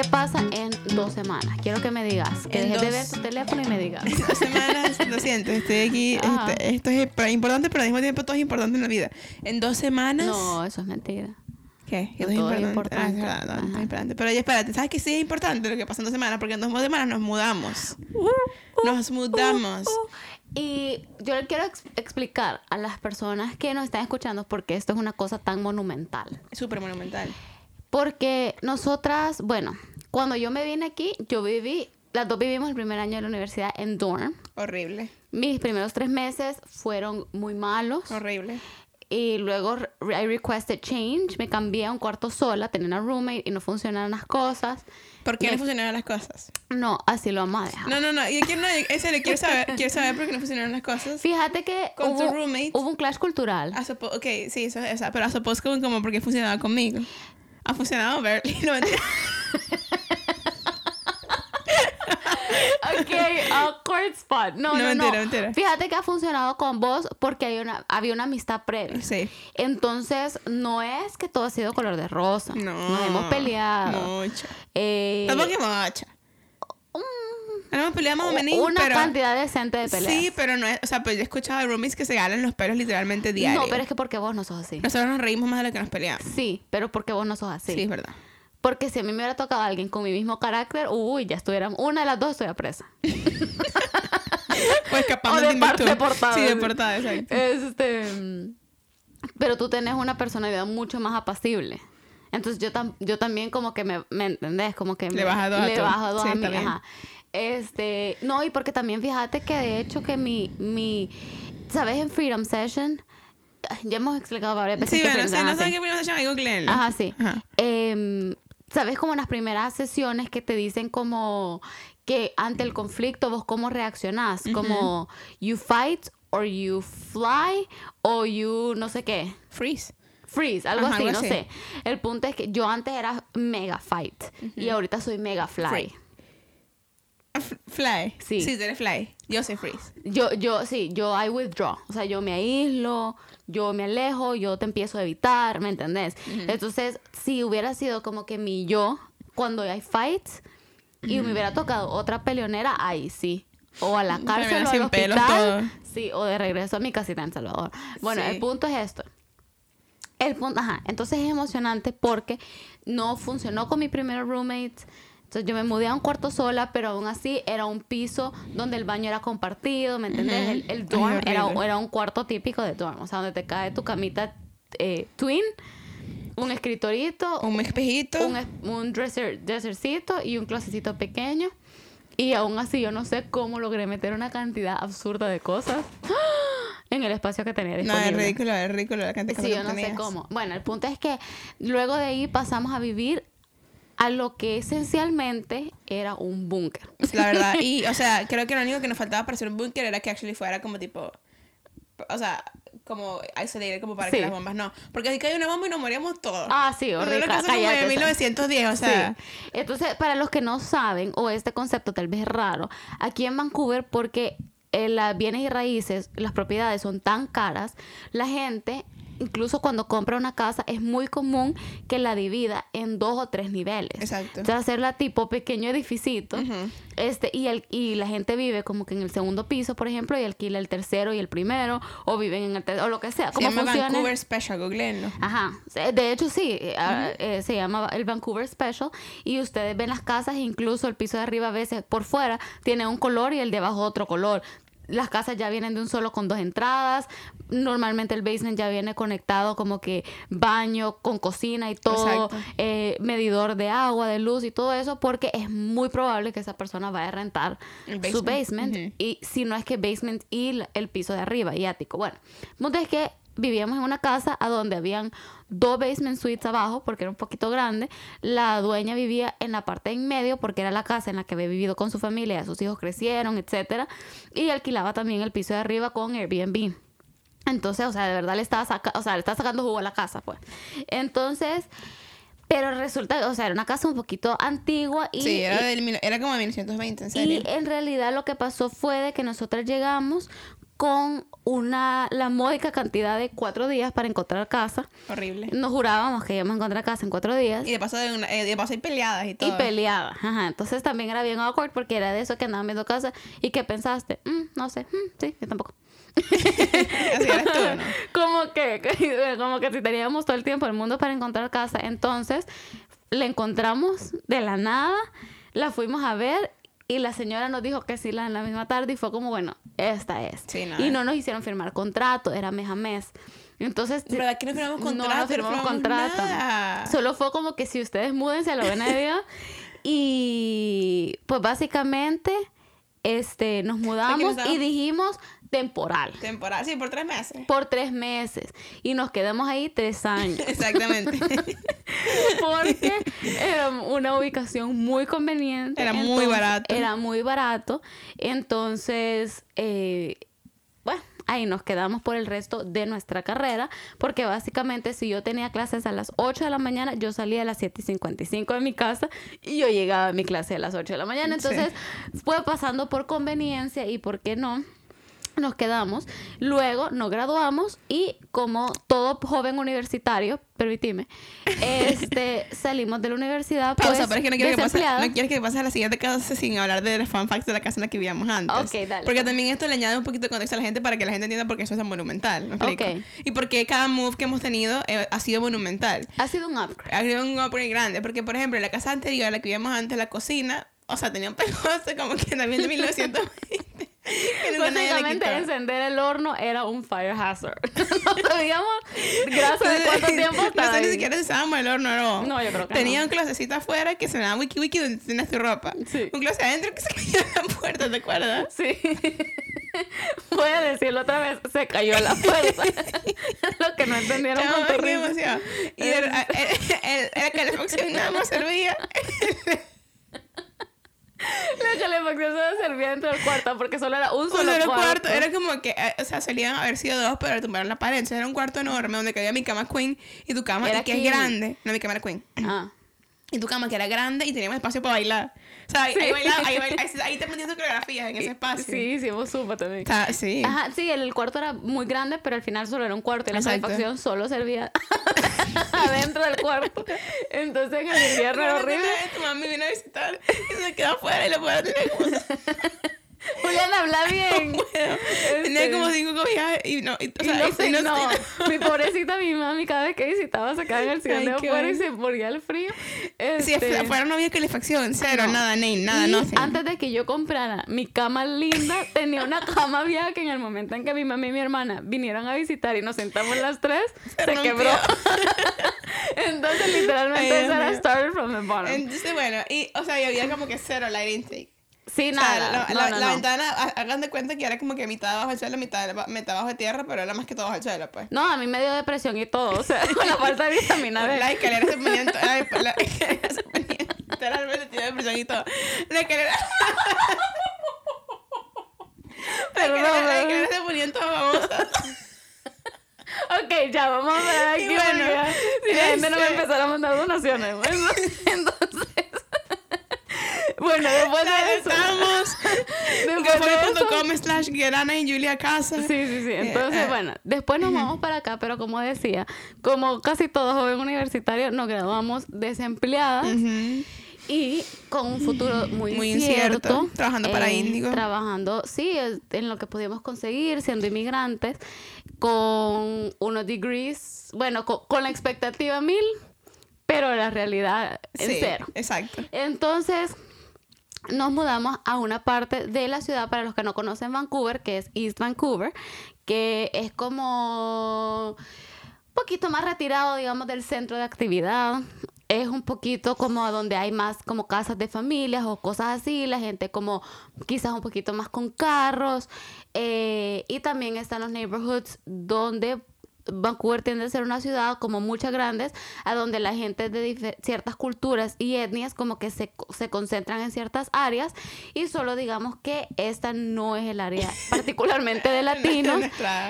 ¿Qué pasa en dos semanas? Quiero que me digas. Que En dejes de ver tu teléfono y me digas. Dos semanas, lo siento, estoy aquí. Este, esto es importante, pero al mismo tiempo todo es importante en la vida. En dos semanas. No, eso es mentira. ¿Qué? Que No, todo es es importante. Ah, es importante. no, es importante. Pero espérate, ¿sabes que sí es importante lo que pasa en dos semanas? Porque en dos semanas nos mudamos. Nos mudamos. Y yo le quiero ex- explicar a las personas que nos están escuchando por qué esto es una cosa tan monumental. Súper monumental. Porque nosotras, bueno, cuando yo me vine aquí, yo viví, las dos vivimos el primer año de la universidad en dorm. Horrible. Mis primeros tres meses fueron muy malos. Horrible. Y luego I requested change. Me cambié a un cuarto sola, tenía una roommate y no funcionaban las cosas. ¿Por qué Me- no funcionaron las cosas? No, así lo vamos a dejar. No, no, no. Yo quiero, no, en serio, quiero saber, quiero saber por qué no funcionaron las cosas. Fíjate que Con tu hubo, roommate. hubo un clash cultural. A suppo- ok, sí, eso es esa. Pero a suppose como, como porque funcionaba conmigo. Ha funcionado Berkeley. No, mentira. Ok, awkward spot. No, No, no, no. mentira, mentira. Fíjate que ha funcionado con vos porque hay una, había una amistad previa. Sí. Entonces, no es que todo ha sido color de rosa. No. Nos hemos peleado. Mucho. Eh, Tampoco mucho. mm, No hemos peleado más o menos, una pero... cantidad decente de peleas. Sí, pero no es... O sea, pues yo he escuchado de roomies que se ganan los pelos literalmente diario. No, pero es que porque vos no sos así. Nosotros nos reímos más de lo que nos peleamos. Sí, pero porque vos no sos así. Sí, es verdad. Porque si a mí me hubiera tocado alguien con mi mismo carácter, uy, ya estuviéramos. Una de las dos estuviera presa. Pues escapando O de parte deportada, Sí, deportada, exacto. Este, mm, pero tú tenés una personalidad mucho más apacible. Entonces yo, tam- yo también como que me, ¿me entendés? Como que Le bajas dos a le todo. bajo dos Sí, a mí, ajá. Este, no, y porque también fíjate que de hecho que mi, mi, ¿sabes? En Freedom Session, ya hemos explicado varias veces Sí, que bueno, Freedom- sí, no saben qué primero se llama, googleenlo. Ajá, sí. Ajá. Em, ¿Sabes? Como en las primeras sesiones que te dicen como que ante el conflicto vos cómo reaccionás. Como you fight or you fly o you no sé qué. Freeze. Freeze, algo Ajá, así, algo no así. sé. El punto es que yo antes era mega fight y ahorita soy mega fly. Free. Fly. Sí. Sí, eres fly. Yo soy freeze. Yo, yo, sí, yo I withdraw. O sea, yo me aíslo, yo me alejo, yo te empiezo a evitar, ¿me entendés? Entonces, si hubiera sido como que mi yo, cuando hay fights, y me hubiera tocado otra peleonera, ahí sí. O a la cárcel o al hospital. Sí, o de regreso a mi casita en Salvador. Bueno, Sí. el punto es esto. El punto, ajá. Entonces es emocionante porque no funcionó con mi primer roommate. Entonces yo me mudé a un cuarto sola, pero aún así era un piso donde el baño era compartido, ¿me entendés? El, el dorm era, un cuarto típico de dorm, o sea, donde te cae tu camita eh, twin, un escritorito, Un espejito. un, es- un dresser, dressercito y un closetcito pequeño. Y aún así yo no sé cómo logré meter una cantidad absurda de cosas en el espacio que tenía no, disponible. es ridículo, es ridículo la cantidad de Sí, cosas yo no que sé cómo. Bueno, el punto es que luego de ahí pasamos a vivir a lo que esencialmente era un búnker. La verdad. Y, o sea, creo que lo único que nos faltaba para hacer un búnker era que actually fuera como tipo. O sea, como isolated, como para Sí. que las bombas no. Porque si cae una bomba y nos moríamos todos. Ah, sí, horrible. una cosa como cállate, de o sea. 1910, o sea. Sí. Entonces, para los que no saben, o este concepto tal vez es raro, aquí en Vancouver, porque eh, las bienes y raíces, las propiedades son tan caras, la gente, incluso cuando compra una casa, es muy común que la divida en dos o tres niveles. Exacto. O sea, hacerla tipo pequeño edificito. Este, y, el, y la gente vive como que en el segundo piso, por ejemplo, y alquila el tercero y el primero, o viven en el tercero, o lo que sea. Se llama. Vancouver Special, googleenlo. Ajá, Se- de hecho sí, eh, ah, eh, se llama el Vancouver Special y ustedes ven las casas, incluso el piso de arriba a veces por fuera tiene un color y el de abajo otro color. Las casas ya vienen de un solo con dos entradas. Normalmente el basement ya viene conectado como que baño con cocina y todo, eh, medidor de agua, de luz y todo eso, porque es muy probable que esa persona vaya a rentar su basement. y si no es que basement y el piso de arriba y ático. Bueno, el punto es que vivíamos en una casa a donde habían dos basement suites abajo porque era un poquito grande. La dueña vivía en la parte en medio porque era la casa en la que había vivido con su familia, sus hijos crecieron, etcétera, y alquilaba también el piso de arriba con Airbnb. Entonces, o sea, de verdad le estaba, saca o sea, le estaba sacando jugo a la casa, pues. Entonces, pero resulta, o sea, era una casa un poquito antigua y, Sí, era, del era como de 1920, en serio. y en realidad lo que pasó fue de que nosotras llegamos con una, la módica cantidad de cuatro días para encontrar casa. Horrible. Nos jurábamos que íbamos a encontrar casa en cuatro días. Y de paso, de una- eh, de paso hay peleadas y todo. Y peleaba. Ajá. Entonces también era bien awkward porque era de eso que andaban viendo casa. ¿Y qué pensaste? "Mm, no sé. Mm, sí, yo tampoco. Así eres tú, ¿no? como que, como que si teníamos todo el tiempo del mundo para encontrar casa. Entonces, la encontramos de la nada, la fuimos a ver y la señora nos dijo que sí la en la misma tarde y fue como, bueno, esta es. Sí, nada. y no nos hicieron firmar contrato, era mes a mes. Entonces, ¿Verdad que no firmamos no, contrato? no firmamos contrato. nada. Solo fue como que si ustedes múdense a la buena de Dios. Y pues básicamente este, nos mudamos y dijimos temporal Temporada, sí, por tres meses. por tres meses y nos quedamos ahí tres años Exactamente. porque era una ubicación muy conveniente Era muy barato. era muy barato entonces eh, bueno ahí nos quedamos por el resto de nuestra carrera porque básicamente si yo tenía clases a las 8 de la mañana yo salía a las 7 y 55 de mi casa y yo llegaba a mi clase a las 8 de la mañana Sí. entonces fue pasando por conveniencia y por qué no nos quedamos, luego nos graduamos y como todo joven universitario, permitime, este, salimos de la universidad pues, Pausa, pero es que no quiero que, pase, no quiero que pase a la siguiente casa sin hablar de los fun facts de la casa en la que vivíamos antes. Ok, dale. Porque también esto le añade un poquito de contexto a la gente para que la gente entienda por qué eso es monumental. ¿me explico? Ok. Y por qué cada move que hemos tenido eh, ha sido monumental. Ha sido un upgrade. Ha sido un upgrade grande. Porque, por ejemplo, en la casa anterior, la que vivíamos antes, la cocina, o sea, tenía un pegoste como que también de 1920. Básicamente encender el horno era un fire hazard. no sabíamos gracias de cuánto tiempo No estaba sé ni siquiera si usábamos el horno no. No, yo creo que Tenía no. un closecito afuera que se me daba wiki wiki donde tienes tu ropa. Sí. Un closet adentro que se cayó en la puerta, ¿te acuerdas? Sí. Voy a decirlo otra vez, se cayó a la fuerza. Lo que no entendieron Chamo, con tu emoción. Y el, el, el, el calefacción nada más servía. La calefacción solo servía dentro del cuarto porque solo era un solo, cuarto. cuarto. Era como que, eh, o sea, solían haber sido dos, pero tumbaron la pared. Entonces era un cuarto enorme donde cabía mi cama queen y tu cama, Era y que king. es grande. No, mi cama era queen. Ah. Y tu cama que era grande y teníamos espacio para bailar. O sea, ahí, Sí. ahí, bailaba- ahí, bail- ahí, ahí te coreografías en ese espacio. Sí, hicimos zumba también. Está- sí. Ajá, sí, el cuarto era muy grande, pero al final solo era un cuarto y la calefacción solo servía adentro del cuarto. Entonces en el invierno era horrible. Tu mami vino a visitar y se quedó afuera y la puerta tenía como, Juliana, habla bien. tenía Este, como cinco cobijas y no. Y, o y sea, no y- sé, y no- no, no- mi pobrecita, mi mami, cada vez que visitaba se quedaba en el sillón de afuera y se moría el frío. Sí, Este, afuera no había calefacción, cero, no. nada, Nate, nada, y no sé. antes de que yo comprara mi cama linda, tenía una cama vieja que en el momento en que mi mamá y mi hermana vinieron a visitar y nos sentamos las tres, se, rompió. quebró. Entonces, literalmente, Ay, eso era started from the bottom. Entonces, bueno, y, o sea, y había como que cero light intake. Sí, O sea, nada. la, no, la- no, la no. ventana, ha- hagan de cuenta que era como que mitad bajo el suelo, mitad, mitad bajo de tierra, pero era más que todo bajo el suelo, pues. No, a mí me dio depresión y todo, o sea, con la falta de vitamina D. La escalera se ponía la, la escalera se ponía literalmente depresión y todo. La escalera. La escalera, la escalera se ponía en toda babosa. Ok, ya, vamos a ver aquí. Y bueno, si la gente no me empezara a mandar donaciones. Bueno, entonces. Bueno, después de eso. Estamos. Slash Gerana y Julia Casa. Sí, sí, sí. Entonces, Eh, bueno, después nos vamos para acá, pero como decía, como casi todo joven universitario, nos graduamos desempleadas y con un futuro muy, Muy incierto. incierto, trabajando para eh, Índigo. Trabajando, sí, en lo que podíamos conseguir, siendo inmigrantes, con unos degrees, bueno, con, con la expectativa mil, pero la realidad en Sí, cero. Exacto. Entonces, nos mudamos a una parte de la ciudad, para los que no conocen Vancouver, que es East Vancouver, que es como un poquito más retirado, digamos, del centro de actividad. Es un poquito como donde hay más como casas de familias o cosas así, la gente como quizás un poquito más con carros. eh, y también están los neighborhoods donde Vancouver tiende a ser una ciudad como muchas grandes, a donde la gente de ciertas culturas y etnias como que se, se concentran en ciertas áreas y solo digamos que esta no es el área particularmente de latinos.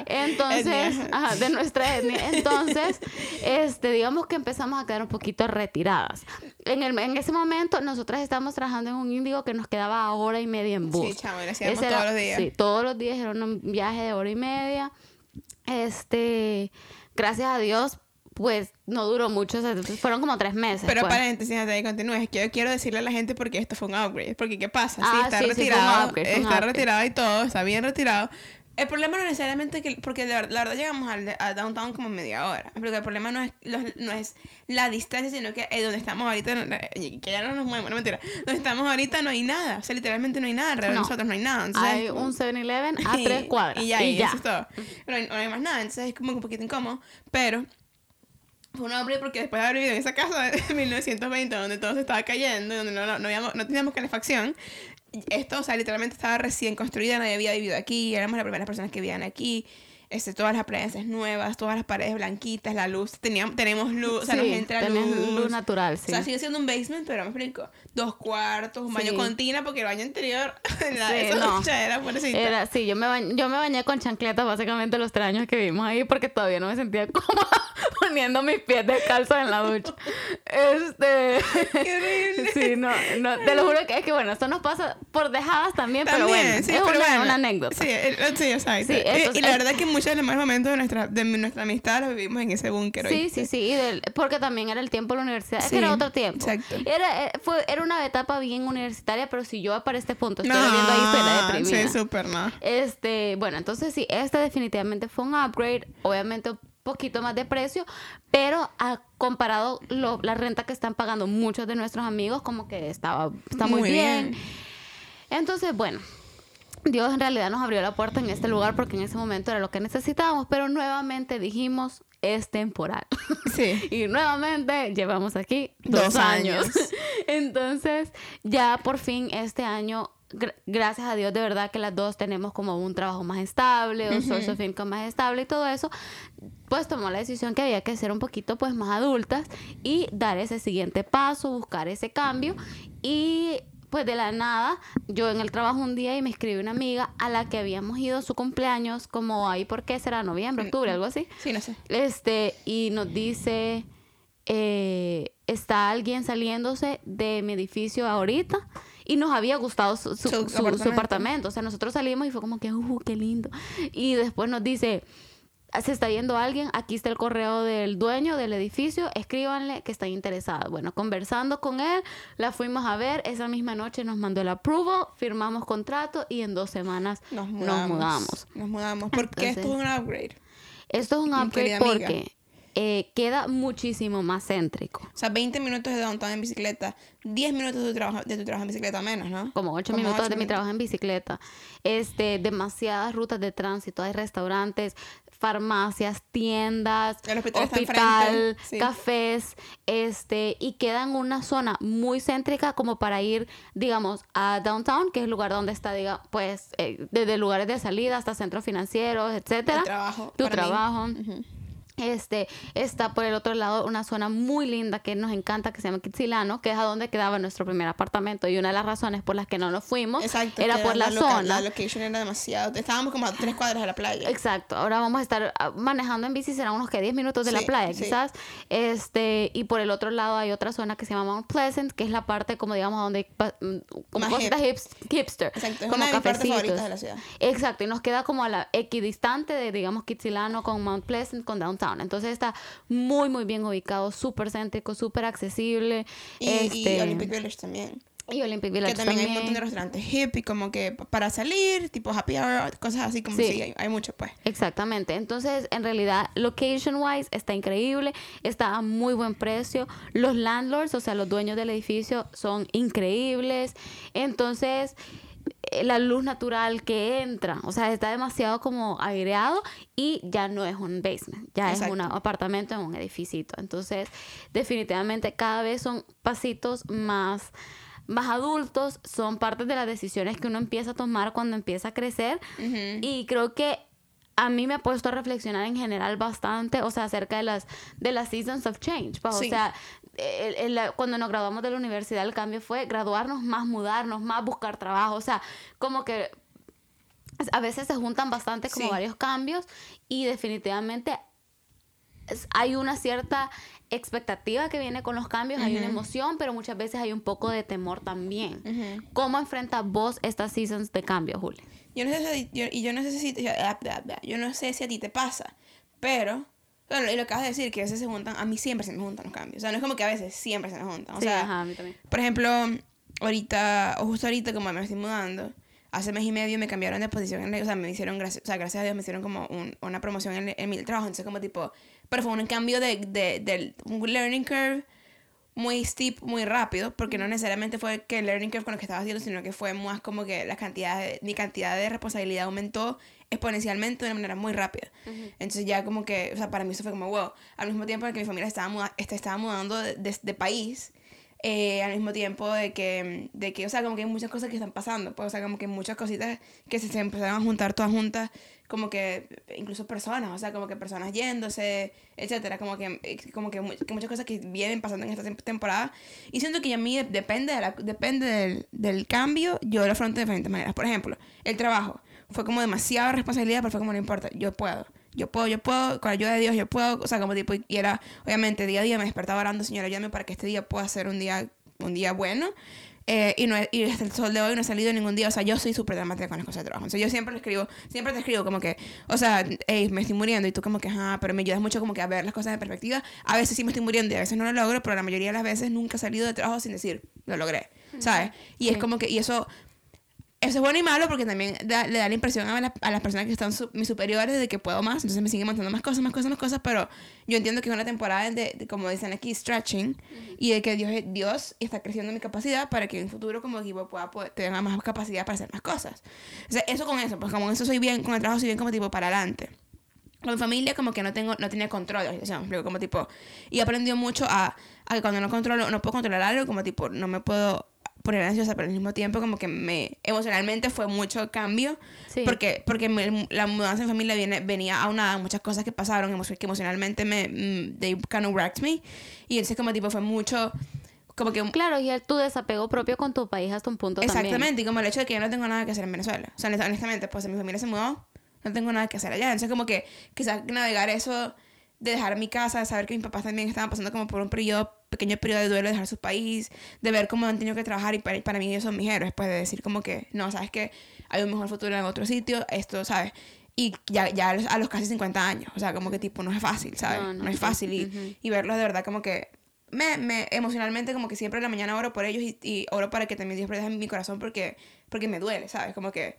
Entonces, ajá, de nuestra etnia. Entonces, este, digamos que empezamos a quedar un poquito retiradas. En, el, en ese momento, nosotras estábamos trabajando en un índigo que nos quedaba a hora y media en bus. Sí, era- todos los días. Sí, todos los días era un viaje de hora y media. Este, gracias a Dios, pues no duró mucho, o sea, fueron como tres meses. Pero pues. paréntesis, antes de que continúes, que yo quiero decirle a la gente porque esto fue un upgrade. Porque, ¿qué pasa? Sí, Ah, está sí, sí, fue un retirado. upgrade, fue un está upgrade. retirado y todo, está bien retirado. El problema no necesariamente que, porque de la verdad llegamos al, a downtown como media hora. Porque el problema no es, los- no es la distancia, sino que eh, donde estamos ahorita, no- eh, que ya no nos movemos, no mentira. Donde estamos ahorita no hay nada. O sea, literalmente no hay nada. Alrededor No. de nosotros no hay nada. Entonces, Hay un 7-Eleven a tres cuadras. Y ya, y eso es todo. No hay, no hay más nada. Entonces es como un poquito incómodo. Pero fue un hombre porque después de haber vivido en esa casa de 1920 donde todo se estaba cayendo, donde no, no, no, no teníamos calefacción, esto, o sea, literalmente estaba recién construida, nadie había vivido aquí, éramos las primeras personas que vivían aquí. Este, todas las appliances nuevas, todas las paredes blanquitas, la luz, teníamos, tenemos luz, o sea, nos Sí, entra luz. luz natural, O sí. sea, sigue siendo un basement, pero me explico. Dos cuartos, un baño Sí. con tina, porque el baño anterior, la, Sí, esa no. era pobrecita. Era, sí, yo me, bañé, yo me bañé con chancletas básicamente los tres años que vivimos ahí porque todavía no me sentía cómoda poniendo mis pies descalzos en la ducha. Este. Qué horrible. Sí, no, no, te lo juro que es que bueno, esto nos pasa por dejadas también, pero También, bueno, sí, es pero una, bueno. una anécdota. Sí, el- sí, exacto. Sí, Y- entonces- y, la verdad que muchos de los mejores momentos de nuestra, de nuestra amistad los vivimos en ese búnker. Sí, sí, sí, del- porque también era el tiempo de la universidad, que Sí, era otro tiempo. exacto. Era, eh, fue, era una etapa bien universitaria, pero si yo para este punto estoy viviendo ahí, estoy No, deprimida. sí, súper no. Este, bueno, entonces sí, este definitivamente fue un upgrade, obviamente un poquito más de precio, pero a, comparado lo- la renta que están pagando muchos de nuestros amigos, como que estaba, está muy, Muy bien. bien. Entonces, bueno, Dios en realidad nos abrió la puerta en este lugar porque en ese momento era lo que necesitábamos, pero nuevamente dijimos, es temporal. Sí. Y nuevamente llevamos aquí dos, Dos años. años. Entonces, ya por fin este año, gra- gracias a Dios, de verdad que las dos tenemos como un trabajo más estable, un source of income más estable y todo eso, pues tomó la decisión que había que ser un poquito pues más adultas y dar ese siguiente paso, buscar ese cambio y pues de la nada, yo en el trabajo un día y me escribió una amiga a la que habíamos ido a su cumpleaños como ahí, ¿por qué será? Noviembre, octubre, algo así. Sí, no sé. Este, y nos dice, eh, está alguien saliéndose de mi edificio ahorita. Y nos había gustado su, su- Su su- su apartamento. apartamento. O sea, nosotros salimos y fue como que, uh, qué lindo. Y después nos dice, se está yendo alguien, aquí está el correo del dueño del edificio, escríbanle que están interesados. Bueno, conversando con él, la fuimos a ver, esa misma noche nos mandó el approval, firmamos contrato y en dos semanas Nos nos mudamos. mudamos. Nos mudamos. Porque Entonces- esto es un upgrade. Esto es un upgrade porque eh, queda muchísimo más céntrico. O sea, 20 minutos de downtown en bicicleta, 10 minutos de tu trabajo, de tu trabajo en bicicleta menos, ¿no? Como ocho Como minutos ocho de mi trabajo en bicicleta. Este, demasiadas rutas de tránsito, hay restaurantes, farmacias, tiendas, El hospital sí. cafés, este, y queda en una zona muy céntrica como para ir, digamos, a downtown, que es el lugar donde está, diga, pues, eh, desde lugares de salida hasta centros financieros, etcétera. El trabajo. Tu mí. trabajo. Este, está por el otro lado una zona muy linda que nos encanta, que se llama Kitsilano, que es a donde quedaba nuestro primer apartamento. Y una de las razones por las que no nos fuimos Exacto. era por la, zona. La location era demasiado. Estábamos como a tres cuadras de la playa. Exacto, ahora vamos a estar ah, manejando en bici, serán unos que 10 minutos de la playa, sí. quizás. Este, y por el otro lado hay otra zona que se llama Mount Pleasant, que es la parte como digamos donde mm, como Más cositas hips- hipster, Exacto. Es como una de cafecitos. favoritas de la ciudad. Exacto, y nos queda como a la equidistante de, digamos, Kitsilano con Mount Pleasant, con Downtown. Entonces está muy, muy bien ubicado, súper céntrico, súper accesible. Y, este, y Olympic Village también. y Olympic Village Que también, hay un montón de restaurantes hip y como que para salir, tipo happy hour, cosas así como Sí. hay, hay mucho pues. Exactamente. Entonces, en realidad, location wise está increíble, está a muy buen precio. Los landlords, o sea, los dueños del edificio, son increíbles. Entonces, la luz natural que entra, o sea, está demasiado como aireado y ya no es un basement, ya Exacto. es un apartamento en un edificio. Entonces, definitivamente cada vez son pasitos más más adultos, son partes de las decisiones que uno empieza a tomar cuando empieza a crecer y creo que a mí me ha puesto a reflexionar en general bastante, o sea, acerca de las, de las seasons of change. pues, O sea, el- el- cuando nos graduamos de la universidad, el cambio fue graduarnos más, mudarnos más, buscar trabajo. O sea, como que a veces se juntan bastante como Sí. varios cambios y definitivamente hay una cierta expectativa que viene con los cambios, hay una emoción, pero muchas veces hay un poco de temor también. Ujú. ¿Cómo enfrentas vos estas seasons de cambio, Juli? Yo no sé si, yo, no sé si, ah, bla, bla, yo no sé si a ti te pasa, pero, bueno, y lo que acabas de decir, que a veces se juntan, a mí siempre se me juntan los cambios. O sea, no es como que a veces, siempre se me juntan. O sí, sea, ajá, a mí también. por ejemplo, ahorita, o justo ahorita, como me estoy mudando, hace mes y medio me cambiaron de posición, en, o sea, me hicieron, gracias, o sea, gracias a Dios me hicieron como un- una promoción en, en mi trabajo, entonces como tipo, pero fue un cambio de, de, del un learning curve muy steep, muy rápido, porque no necesariamente fue que el learning curve con lo que estaba haciendo, sino que fue más como que la cantidad de, mi cantidad de responsabilidad aumentó exponencialmente de una manera muy rápida. Entonces ya como que, o sea, para mí eso fue como, wow, al mismo tiempo en que mi familia estaba, muda- este, estaba mudando de, de- de país, eh, al mismo tiempo de que, de que, o sea, como que hay muchas cosas que están pasando, pues, o sea, como que muchas cositas que se, se empezaron a juntar todas juntas, como que incluso personas, o sea, como que personas yéndose, etcétera, como que, como que, que muchas cosas que vienen pasando en esta tem- temporada. Y siento que a mí depende, de la- depende del, del cambio, yo lo afronto de diferentes maneras. Por ejemplo, el trabajo fue como demasiada responsabilidad, pero fue como no importa, yo puedo. Yo puedo, yo puedo, con la ayuda de Dios yo puedo, o sea, como tipo, y era, obviamente, día a día me despertaba orando, Señor, ayúdame para que este día pueda ser un día, un día bueno, eh, y, no, he- y hasta el sol de hoy no he salido ningún día. O sea, yo soy súper dramática con las cosas de trabajo. O sea, yo siempre le escribo, siempre te escribo como que, o sea, hey, me estoy muriendo. Y tú como que, ajá, pero me ayudas mucho como que a ver las cosas en perspectiva. A veces sí me estoy muriendo y a veces no lo logro, pero la mayoría de las veces nunca he salido de trabajo sin decir, lo logré. ¿Sabes? Y es Sí. como que, y eso, eso es bueno y malo porque también da- le da la impresión a, la- a las personas que están su- mis superiores de que puedo más, entonces me siguen montando más cosas, más cosas, más cosas, pero yo entiendo que es una temporada de, de, como dicen aquí, stretching, y de que Dios, Dios está creciendo mi capacidad para que en un futuro como equipo pueda, poder- tenga más capacidad para hacer más cosas. O sea, eso con eso, pues como eso soy bien, con el trabajo soy bien como tipo para adelante. Con mi familia como que no tengo no tenía control de como tipo y he aprendido mucho a, a que cuando no controlo no puedo controlar algo como tipo no me puedo poner ansiosa pero al mismo tiempo como que me emocionalmente fue mucho cambio Sí. porque porque me- la mudanza en familia viene venía aunada a muchas cosas que pasaron que emocionalmente me mm, they kind of wrecked me y entonces como tipo fue mucho como que Claro, y el- tu desapego propio con tu país hasta un punto también. Exactamente, y como el hecho de que yo no tengo nada que hacer en Venezuela. O sea, honest- honestamente, pues mi familia se mudó, no tengo nada que hacer allá. Entonces, como que quizás navegar eso de dejar mi casa, de saber que mis papás también estaban pasando como por un periodo, pequeño periodo de duelo, de dejar su país, de ver cómo han tenido que trabajar y para, para mí ellos son mis héroes, pues de decir como que, no, sabes que hay un mejor futuro en otro sitio, esto, ¿sabes? Y ya, ya a los, a los casi 50 años, o sea, como que tipo, no es fácil, ¿sabes? No, No, no, es fácil y, y verlos de verdad como que me, me emocionalmente como que siempre en la mañana oro por ellos y, y oro para que también Dios proteja mi corazón porque porque me duele, ¿sabes? Como que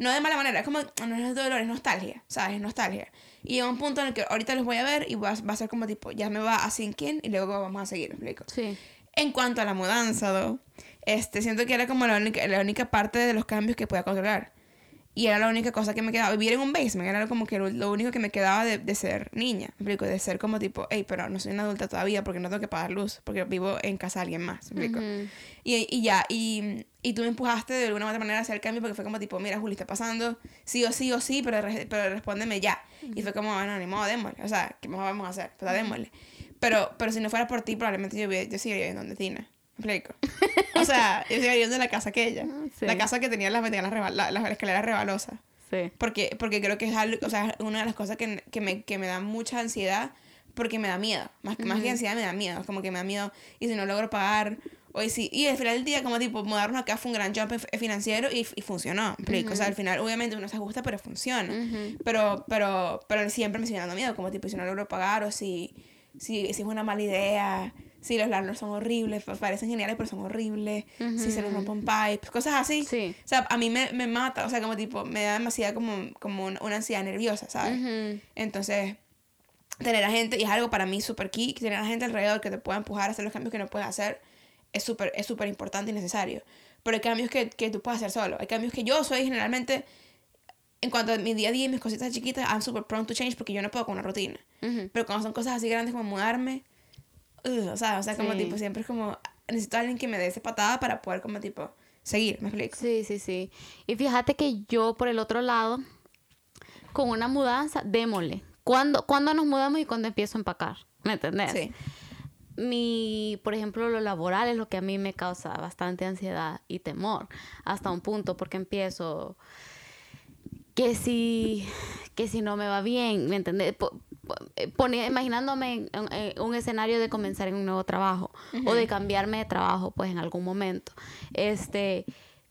no de mala manera, es como no es dolor, es nostalgia, ¿sabes? Es nostalgia. Y llega un punto en el que ahorita los voy a ver y va, va a ser como tipo, ya me va a in y luego vamos a seguir, ¿me explico? Sí. En cuanto a la mudanza, though, este, siento que era como la única, la única parte de los cambios que podía controlar. Y era la única cosa que me quedaba. Vivir en un basement era como que lo, lo único que me quedaba de, de ser niña. ¿Me explico? De ser como tipo, hey, pero no soy una adulta todavía porque no tengo que pagar luz. Porque vivo en casa de alguien más. ¿Me explico? Ujú. y, y ya, y, y tú me empujaste de alguna u otra manera a hacer el cambio porque fue como tipo, mira, Juli, está pasando sí o sí o sí, pero, re- pero respóndeme ya. Y fue como, bueno, ni modo, démosle. O sea, ¿qué más vamos a hacer? Pues démosle. Pero, pero si no fuera por ti, probablemente yo, yo seguiría viviendo donde Tina. ¿Me explico? O sea, yo seguiría viviendo en la casa aquella. Sí. La casa que tenía las ventanas, rebal- la- las escaleras rebalosas. Sí. Porque, porque creo que es algo, o sea, una de las cosas que, que, me, que me da mucha ansiedad porque me da miedo. Más, que más que ansiedad me da miedo. Es como que me da miedo. Y si no logro pagar, o y si, y al final del día, como tipo, mudarnos acá fue un gran jump financiero y, y funcionó. ¿me explico? O sea, al final, obviamente uno se ajusta, pero funciona. Ujú. Pero, pero, pero siempre me sigue dando miedo, como tipo, si no logro pagar o si, si, si es una mala idea, si los landlords son horribles, pa- parecen geniales, pero son horribles, si se les rompen pipes, cosas así. Sí. O sea, a mí me, me mata, o sea, como tipo, me da demasiada como, como un- una ansiedad nerviosa, ¿sabes? Entonces, tener a gente, y es algo para mí súper key, tener a gente alrededor que te pueda empujar a hacer los cambios que no puedes hacer, es súper es súper importante y necesario. Pero hay cambios que, que tú puedes hacer solo. Hay cambios que yo soy generalmente, en cuanto a mi día a día y mis cositas chiquitas, I'm super prone to change porque yo no puedo con una rutina. Ujú. Pero cuando son cosas así grandes como mudarme, o sea, o sea, como Sí. tipo, siempre es como, necesito a alguien que me dé esa patada para poder como tipo, seguir, ¿me explico? Sí, sí, sí. Y fíjate que yo por el otro lado, con una mudanza, démosle. ¿Cuándo, ¿Cuándo nos mudamos y cuándo empiezo a empacar? ¿Me entendés? Sí. mi, por ejemplo, lo laboral es lo que a mí me causa bastante ansiedad y temor hasta un punto porque empiezo que si que si no me va bien, ¿me entiendes? imaginándome en, en, un escenario de comenzar en un nuevo trabajo o de cambiarme de trabajo pues en algún momento. Este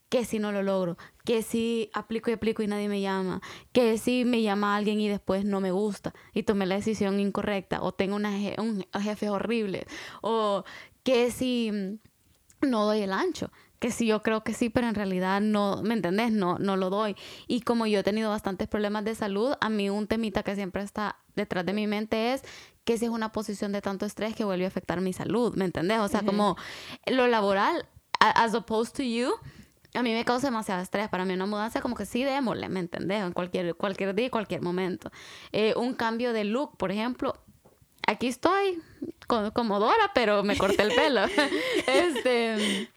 que si no lo logro, que si aplico y aplico y nadie me llama, que si me llama alguien y después no me gusta y tomé la decisión incorrecta, o tengo una un jefe horrible, o que si no doy el ancho, que si yo creo que sí, pero en realidad no, ¿me entendés? No, no lo doy. Y como yo he tenido bastantes problemas de salud, a mí un temita que siempre está detrás de mi mente es que si es una posición de tanto estrés que vuelve a afectar mi salud, ¿me entendés? O sea, como lo laboral, as opposed to you, a mí me causa demasiado estrés. Para mí una mudanza como que sí démosle, ¿me entendés? En cualquier, cualquier día cualquier momento. Eh, un cambio de look, por ejemplo. Aquí estoy como Dora, pero me corté el pelo. este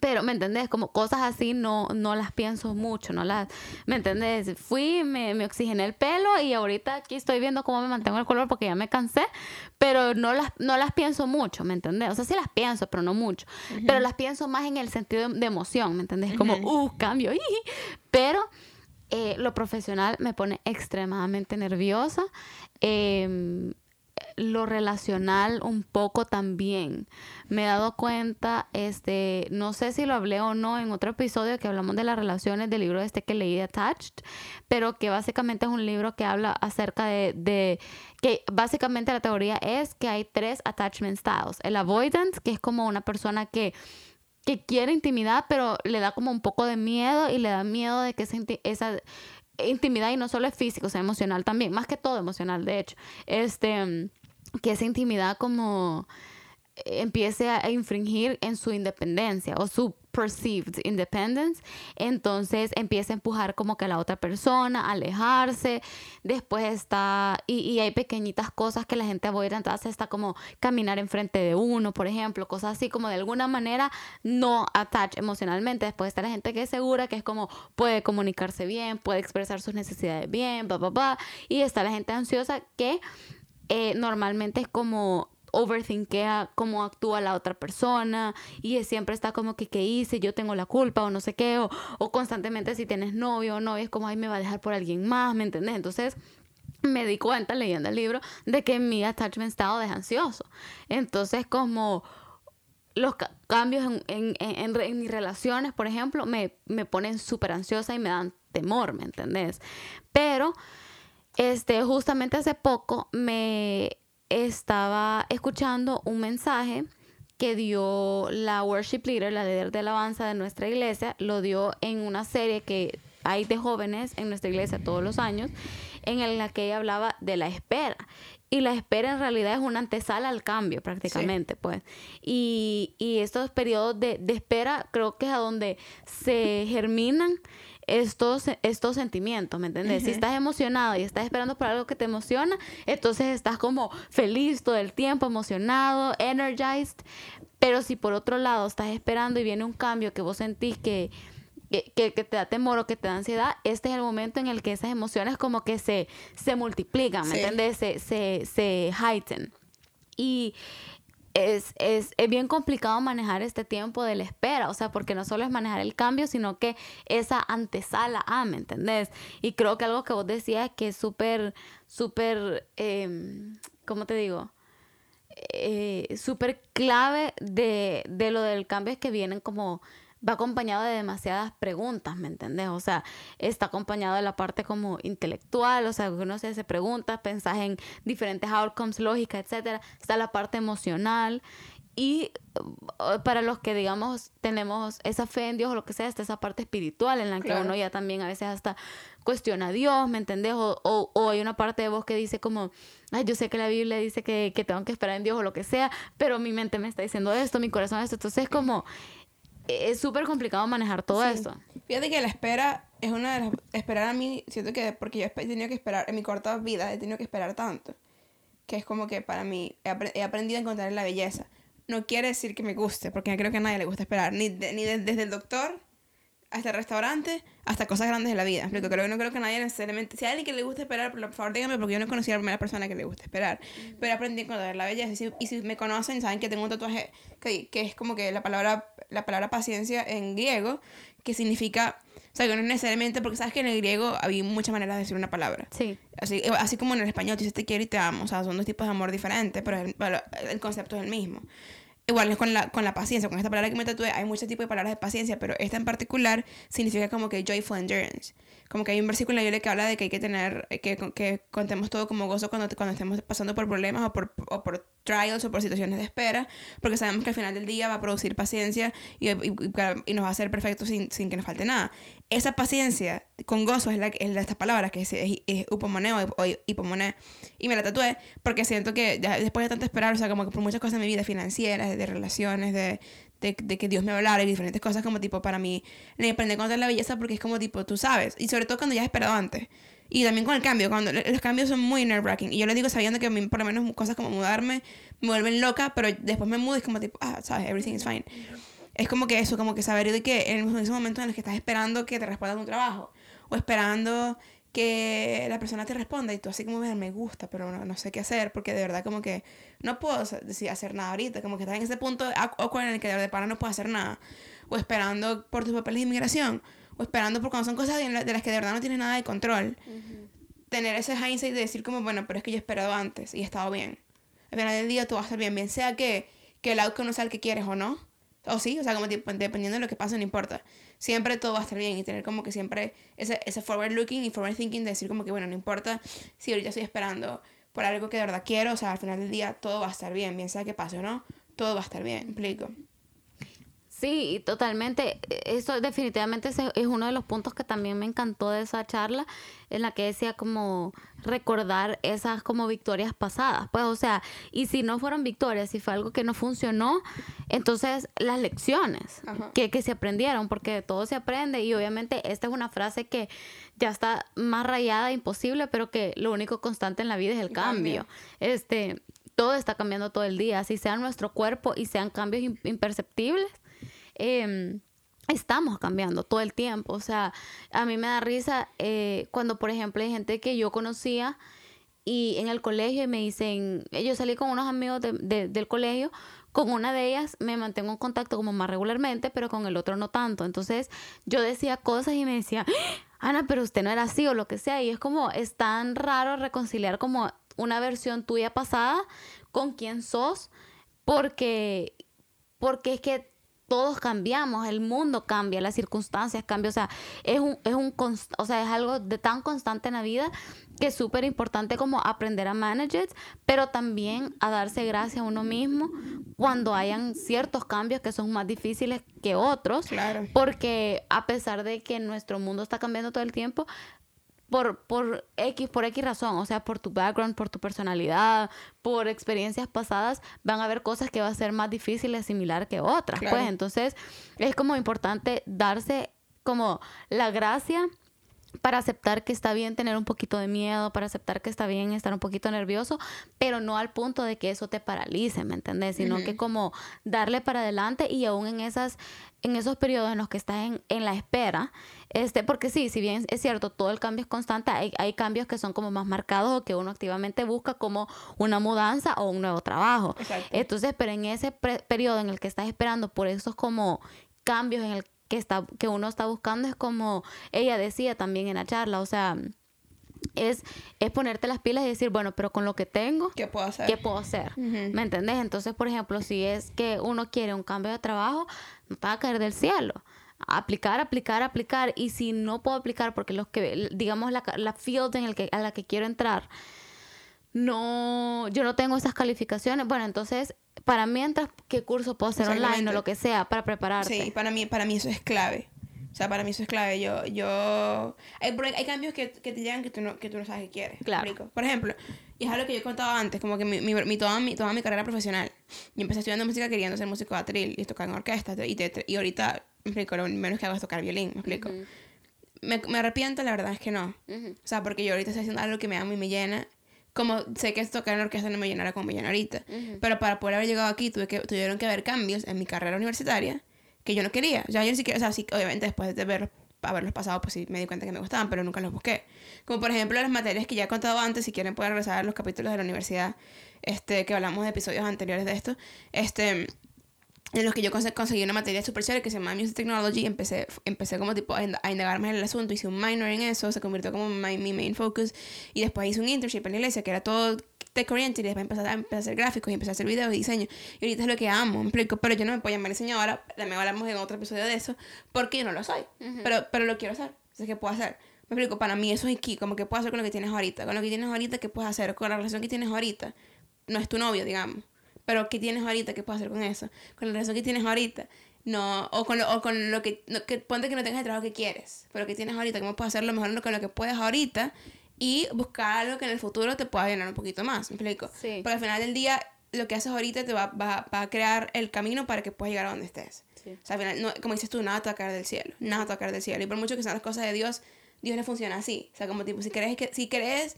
pero, ¿me entendés? Como cosas así no, no las pienso mucho, no las, ¿me entendés? Fui, me, me oxigené el pelo y ahorita aquí estoy viendo cómo me mantengo el color porque ya me cansé, pero no las, no las pienso mucho, ¿me entendés? O sea, sí las pienso, pero no mucho. Pero las pienso más en el sentido de, emoción, ¿me entendés? Como, uh, cambio. pero eh, lo profesional me pone extremadamente nerviosa. Eh, lo relacional un poco también. Me he dado cuenta, este, no sé si lo hablé o no en otro episodio que hablamos de las relaciones del libro este que leí Attached, pero que básicamente es un libro que habla acerca de, de que básicamente la teoría es que hay tres attachment styles. El avoidance, que es como una persona que que quiere intimidad, pero le da como un poco de miedo y le da miedo de que esa, esa intimidad y no solo es físico, sea emocional también, más que todo emocional, de hecho. Este que esa intimidad como empiece a infringir en su independencia o su perceived independence, entonces empieza a empujar como que a la otra persona, a alejarse, después está, y, hay pequeñitas cosas que la gente avoida, entonces está como caminar enfrente de uno, por ejemplo, cosas así como de alguna manera no attach emocionalmente, después está la gente que es segura, que es como puede comunicarse bien, puede expresar sus necesidades bien, bla, bla, bla, y está la gente ansiosa que eh, normalmente es como overthinkea cómo actúa la otra persona y siempre está como que qué hice, yo tengo la culpa o no sé qué, o, o constantemente si tienes novio o novia es como, ay, me va a dejar por alguien más, ¿me entendés? Entonces me di cuenta leyendo el libro de que mi attachment estado es ansioso. Entonces como los cambios en, en, en, mis relaciones, por ejemplo, me, me ponen súper ansiosa y me dan temor, ¿me entendés? Pero este, justamente hace poco me estaba escuchando un mensaje que dio la worship leader, la líder de alabanza de nuestra iglesia, lo dio en una serie que hay de jóvenes en nuestra iglesia todos los años, en la que ella hablaba de la espera. Y la espera en realidad es una antesala al cambio prácticamente, pues. Y, y estos periodos de, de espera creo que es a donde se germinan estos, estos sentimientos, ¿me entiendes? Si estás emocionado y estás esperando por algo que te emociona, entonces estás como feliz todo el tiempo, emocionado, energized. Pero si por otro lado estás esperando y viene un cambio que vos sentís que, que, te da temor o que te da ansiedad, este es el momento en el que esas emociones como que se, se multiplican, ¿me entiendes? Se, se, se heighten. Y es, es, es, bien complicado manejar este tiempo de la espera, o sea, porque no solo es manejar el cambio, sino que esa antesala a, ¿me entendés? Y creo que algo que vos decías que es súper, súper, eh, ¿cómo te digo? Eh, súper clave de, de lo del cambio es que vienen como va acompañado de demasiadas preguntas, ¿me entendés? O sea, está acompañado de la parte como intelectual, o sea, uno se hace preguntas, pensás en diferentes outcomes, lógica, etcétera. Está la parte emocional y uh, para los que, digamos, tenemos esa fe en Dios o lo que sea, está esa parte espiritual en la que uno ya también a veces hasta cuestiona a Dios, ¿me entendés? O, o, hay una parte de vos que dice como, ay, yo sé que la Biblia dice que, que tengo que esperar en Dios o lo que sea, pero mi mente me está diciendo esto, mi corazón esto. Entonces es como es súper complicado manejar todo eso. Fíjate que la espera es una de las... Esperar a mí, siento que porque yo he tenido que esperar, en mi corta vida he tenido que esperar tanto, que es como que para mí he, aprendido a encontrar la belleza. No quiere decir que me guste, porque creo que a nadie le gusta esperar, ni, ni desde el doctor hasta el restaurante, hasta cosas grandes de la vida. Porque creo que no creo que nadie necesariamente. Si hay alguien que le gusta esperar, por favor dígame, porque yo no conocí a la primera persona que le gusta esperar. Pero aprendí a encontrar la belleza. Y si, y si me conocen, saben que tengo un tatuaje que, que es como que la palabra, la palabra paciencia en griego, que significa. O sea, que no es necesariamente, porque sabes que en el griego había muchas maneras de decir una palabra. Sí. Así, así como en el español, tú dices te quiero y te amo. O sea, son dos tipos de amor diferentes, pero el, pero el concepto es el mismo. Igual es con la, con la paciencia, con esta palabra que me tatué, hay muchos tipos de palabras de paciencia, pero esta en particular significa como que joyful endurance. Como que hay un versículo en la Biblia que habla de que hay que tener, que, que contemos todo como gozo cuando, cuando estemos pasando por problemas o por, o por trials o por situaciones de espera, porque sabemos que al final del día va a producir paciencia y, y, y nos va a hacer perfecto sin, sin, que nos falte nada. Esa paciencia con gozo es la, es de estas palabras, que es, es, es upomoneo o hipomoné. Y me la tatué porque siento que ya, después de tanto esperar, o sea, como que por muchas cosas en mi vida financieras, de relaciones, de, de, de, que Dios me hablara y diferentes cosas como tipo para mí me aprender a encontrar la belleza porque es como tipo tú sabes. Y sobre todo cuando ya has esperado antes. Y también con el cambio cuando los cambios son muy nerve wracking y yo le digo sabiendo que por lo menos cosas como mudarme me vuelven loca pero después me mudo y es como tipo ah sabes everything is fine es como que eso como que saber de que en ese momento en el que estás esperando que te respondan un trabajo o esperando que la persona te responda y tú así como me gusta, pero no, no, sé qué hacer porque de verdad como que no puedo decir, hacer nada ahorita, como que estás en ese punto awkward en el que de para no puedo hacer nada, o esperando por tus papeles de inmigración, o esperando por cuando son cosas de las que de verdad no tienes nada de control, uh -huh. tener ese hindsight de decir como, bueno, pero es que yo he esperado antes y he estado bien. Al final del día tú vas a estar bien, bien sea que, que el outcome no sea el que quieres o no, o sí, o sea, como dependiendo de lo que pase, no importa. Siempre todo va a estar bien y tener como que siempre ese, ese forward looking y forward thinking de decir como que, bueno, no importa si ahorita estoy esperando por algo que de verdad quiero, o sea, al final del día todo va a estar bien, bien sea que pase o no, todo va a estar bien, explico. Sí, totalmente. Eso definitivamente es uno de los puntos que también me encantó de esa charla, en la que decía como recordar esas como victorias pasadas. Pues, o sea, y si no fueron victorias, si fue algo que no funcionó, entonces las lecciones que, que se aprendieron, porque todo se aprende y obviamente esta es una frase que ya está más rayada, imposible, pero que lo único constante en la vida es el cambio. cambio. Este, todo está cambiando todo el día, así sea nuestro cuerpo y sean cambios imperceptibles eh, estamos cambiando todo el tiempo. O sea, a mí me da risa eh, cuando, por ejemplo, hay gente que yo conocía y en el colegio me dicen, yo salí con unos amigos de, de, del colegio, con una de ellas me mantengo en contacto como más regularmente, pero con el otro no tanto. Entonces yo decía cosas y me decía, Ana, pero usted no era así o lo que sea. Y es como, es tan raro reconciliar como una versión tuya pasada con quién sos, porque, porque es que todos cambiamos, el mundo cambia, las circunstancias cambian, o sea, es un, es un o sea, es algo de tan constante en la vida que es súper importante como aprender a manejar, pero también a darse gracias a uno mismo cuando hayan ciertos cambios que son más difíciles que otros, claro. porque a pesar de que nuestro mundo está cambiando todo el tiempo, por, por X, por X razón, o sea, por tu background, por tu personalidad, por experiencias pasadas, van a haber cosas que va a ser más difícil asimilar que otras, claro. pues entonces es como importante darse como la gracia para aceptar que está bien tener un poquito de miedo, para aceptar que está bien estar un poquito nervioso, pero no al punto de que eso te paralice, ¿me entendés? Sino uh -huh. que como darle para adelante y aún en esas en esos periodos en los que estás en, en, la espera, este, porque sí, si bien es cierto, todo el cambio es constante, hay, hay cambios que son como más marcados o que uno activamente busca como una mudanza o un nuevo trabajo. Exacto. Entonces, pero en ese periodo en el que estás esperando por esos como cambios en el que, está, que uno está buscando, es como ella decía también en la charla, o sea, es, es ponerte las pilas y decir, bueno, pero con lo que tengo, ¿qué puedo hacer? ¿Qué puedo hacer? Uh -huh. ¿Me entendés? Entonces, por ejemplo, si es que uno quiere un cambio de trabajo, no te va a caer del cielo. Aplicar, aplicar, aplicar. Y si no puedo aplicar porque los que, digamos, la, la field en el que, a la que quiero entrar, no, yo no tengo esas calificaciones, bueno, entonces, para mientras, ¿qué curso puedo hacer online o lo que sea para prepararte? Sí, para mí, para mí eso es clave. O sea, para mí eso es clave. Yo, yo... Hay, hay cambios que, que, te llegan que tú, no, que tú no sabes que quieres. Claro. Por ejemplo, y es algo que yo he contado antes, como que mi, mi, mi, toda, mi, toda mi carrera profesional. Yo empecé estudiando música queriendo ser músico de atril y tocar en orquesta. Y, te, y ahorita, me explico, lo menos que hago es tocar violín, me explico. Uh -huh. me, me, arrepiento, la verdad es que no. Uh -huh. O sea, porque yo ahorita estoy haciendo algo que me amo y me llena. Como sé que tocar en orquesta no me llenará como me llena ahorita. Uh -huh. Pero para poder haber llegado aquí, tuve que, tuvieron que haber cambios en mi carrera universitaria que yo no quería. Ya yo ni siquiera, o sea, sí, obviamente después de ver, haberlos pasado, pues sí me di cuenta que me gustaban, pero nunca los busqué. Como por ejemplo las materias que ya he contado antes, si quieren pueden regresar a los capítulos de la universidad, este, que hablamos de episodios anteriores de esto, este en los que yo conseguí una materia super chévere que se llama Music Technology empecé, empecé como tipo a indagarme en el asunto, hice un minor en eso, se convirtió como mi, mi main focus y después hice un internship en la iglesia que era todo tech oriented y después empecé a, empecé a hacer gráficos y empecé a hacer videos y diseño y ahorita es lo que amo, me explico, pero yo no me puedo llamar diseñadora, también hablamos en otro episodio de eso, porque yo no lo soy, pero, pero lo quiero hacer, sé que puedo hacer. Me explico, para mí eso es key, como que puedo hacer con lo que tienes ahorita, con lo que tienes ahorita, ¿qué puedes hacer? Con la relación que tienes ahorita, no es tu novio, digamos pero ¿qué tienes ahorita? ¿Qué puedo hacer con eso? Con la relación que tienes ahorita. No, o con lo, o con lo que, que, ponte que no tengas el trabajo que quieres, pero que tienes ahorita, ¿cómo puedes hacerlo mejor con lo que puedes ahorita? Y buscar algo que en el futuro te pueda llenar un poquito más, ¿me explico? Sí. Porque al final del día, lo que haces ahorita te va, va, va a crear el camino para que puedas llegar a donde estés. Sí. O sea, al final, no, como dices tú, nada te va a caer del cielo, nada te va a caer del cielo. Y por mucho que sean las cosas de Dios, Dios no funciona así. O sea, como tipo, si crees que, si crees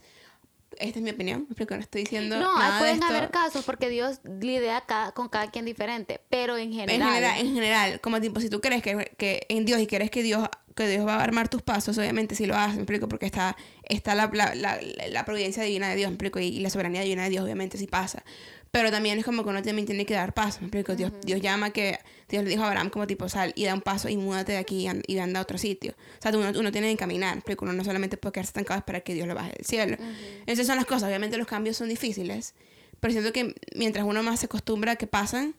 esta es mi opinión, porque no estoy diciendo. No, nada pueden de esto. haber casos porque Dios lidia cada, con cada quien diferente, pero en general. En general, en general, como tipo, si tú crees que, que en Dios y crees que Dios, que Dios va a armar tus pasos, obviamente sí lo haces, me explico, porque está, está la, la, la, la providencia divina de Dios, me explico, y, y la soberanía divina de Dios, obviamente sí pasa. Pero también es como que uno también tiene que dar pasos, me explico. Dios, Dios llama que, Dios le dijo a Abraham como tipo, sal y da un paso y múdate de aquí y, and- y anda a otro sitio. O sea, uno, uno tiene que caminar, me explico. Uno no solamente puede quedarse estancado a esperar que Dios lo baje del cielo. Esas son las cosas. Obviamente los cambios son difíciles, pero siento que mientras uno más se acostumbra a que pasan,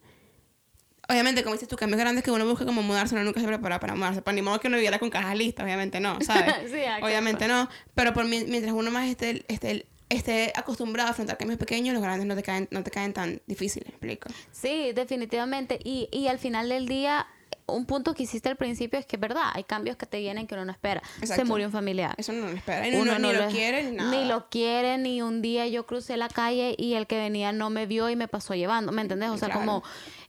obviamente, como dices tú, cambios grandes que uno busca como mudarse, uno nunca se prepara para mudarse. Pues ni modo que uno viviera con cajas listas, obviamente no, ¿sabes? Sí, obviamente no. Pero por mi- mientras uno más esté, esté, esté acostumbrado a afrontar cambios pequeños, los grandes no te caen, no te caen tan difíciles, ¿me explico? Sí, definitivamente. Y, y al final del día, un punto que hiciste al principio es que es verdad, hay cambios que te vienen que uno no espera. Se Exacto. murió un familiar. Eso no lo espera. Y Uno ni no lo quiere ni nada. Ni lo quiere, ni un día yo crucé la calle y el que venía no me vio y me pasó llevando, ¿me entendés? O sea, Claro. como,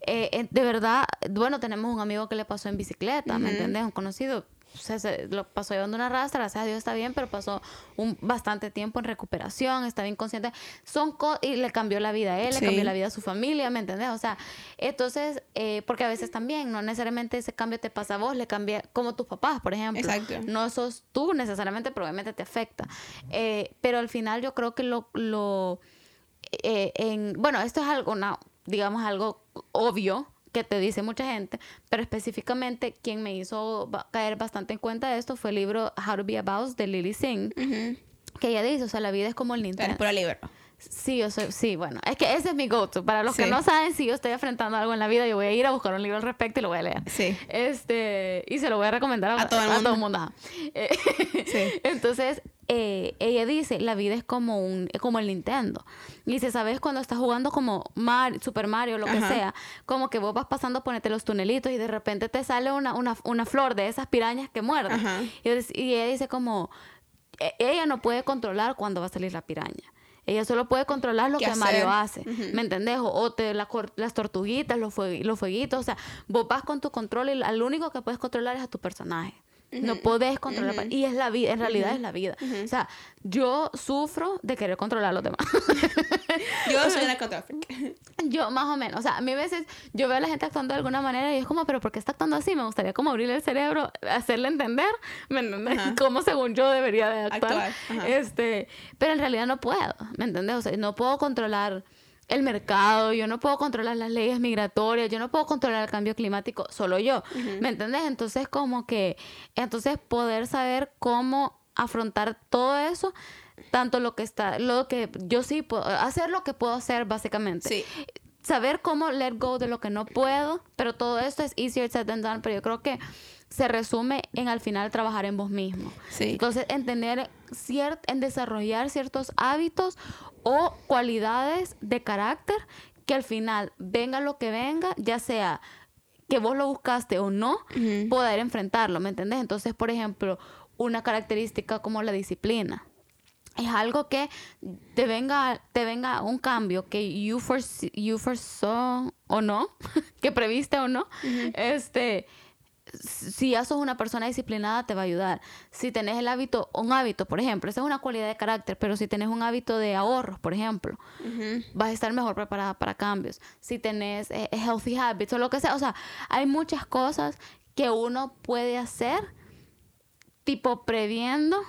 eh, eh, de verdad, bueno, tenemos un amigo que le pasó en bicicleta, ¿me entendés? Un conocido. Se lo pasó llevando una rastra, gracias a Dios está bien, pero pasó un bastante tiempo en recuperación, está bien consciente. Son co- y le cambió la vida a él, Sí. le cambió la vida a su familia, ¿me entendés? O sea, entonces, eh, porque a veces también, no necesariamente ese cambio te pasa a vos, le cambia como tus papás, por ejemplo. Exacto. No sos tú necesariamente, pero obviamente te afecta. Eh, pero al final yo creo que lo... lo eh, en, bueno, esto es algo, no, digamos, algo obvio que te dice mucha gente, pero específicamente quien me hizo caer bastante en cuenta de esto fue el libro How to Be a Boss de Lily Singh, que ella dice, o sea, la vida es como el Nintendo. pura libro. Sí, yo soy, sí, bueno, es que ese es mi go-to. Para los que no saben, si yo estoy enfrentando algo en la vida, yo voy a ir a buscar un libro al respecto y lo voy a leer. Sí. Este, y se lo voy a recomendar a, A todo el mundo. mundo. ajá. Eh, Sí. Entonces, eh, ella dice, la vida es como un como el Nintendo. Y dice, ¿sabes? Cuando estás jugando como Mar- Super Mario, lo que Ajá. sea, como que vos vas pasando, ponete los tunelitos y de repente te sale una, una, una flor de esas pirañas que muerden. Y, ella dice como, e- ella no puede controlar cuándo va a salir la piraña. Ella solo puede controlar lo ¿Qué que Mario hace. ¿Me entendés? O, o te, la cor- las tortuguitas, los, fue- los fueguitos. O sea, vos vas con tu control y al único que puedes controlar es a tu personaje. No podés controlar. Y es la vida, en realidad es la vida. O sea, yo sufro de querer controlar a los demás. Yo soy una yo, más o menos. O sea, a mí a veces yo veo a la gente actuando de alguna manera y es como, pero ¿por qué está actuando así? Me gustaría como abrirle el cerebro, hacerle entender, ¿me entiendes? Ajá. Cómo según yo debería de actuar. Actuar. Este, pero en realidad no puedo, ¿me entiendes? O sea, no puedo controlar el mercado, yo no puedo controlar las leyes migratorias, yo no puedo controlar el cambio climático, solo yo, ¿me entiendes? Entonces como que, entonces poder saber cómo afrontar todo eso, tanto lo que está, lo que yo sí puedo, hacer lo que puedo hacer básicamente Sí. saber cómo let go de lo que no puedo, pero todo esto es easier said than done, pero yo creo que se resume en al final trabajar en vos mismo. Sí. Entonces, en tener ciert en desarrollar ciertos hábitos o cualidades de carácter que al final venga lo que venga, ya sea que vos lo buscaste o no, poder enfrentarlo, ¿me entendés? Entonces, por ejemplo, una característica como la disciplina es algo que te venga, te venga un cambio que you, forese- you foresaw o no, que previste o no, este, si ya sos una persona disciplinada, te va a ayudar. Si tenés el hábito, un hábito, por ejemplo, esa es una cualidad de carácter, pero si tenés un hábito de ahorros, por ejemplo, vas a estar mejor preparada para cambios. Si tenés eh, healthy habits o lo que sea, o sea, hay muchas cosas que uno puede hacer, tipo previendo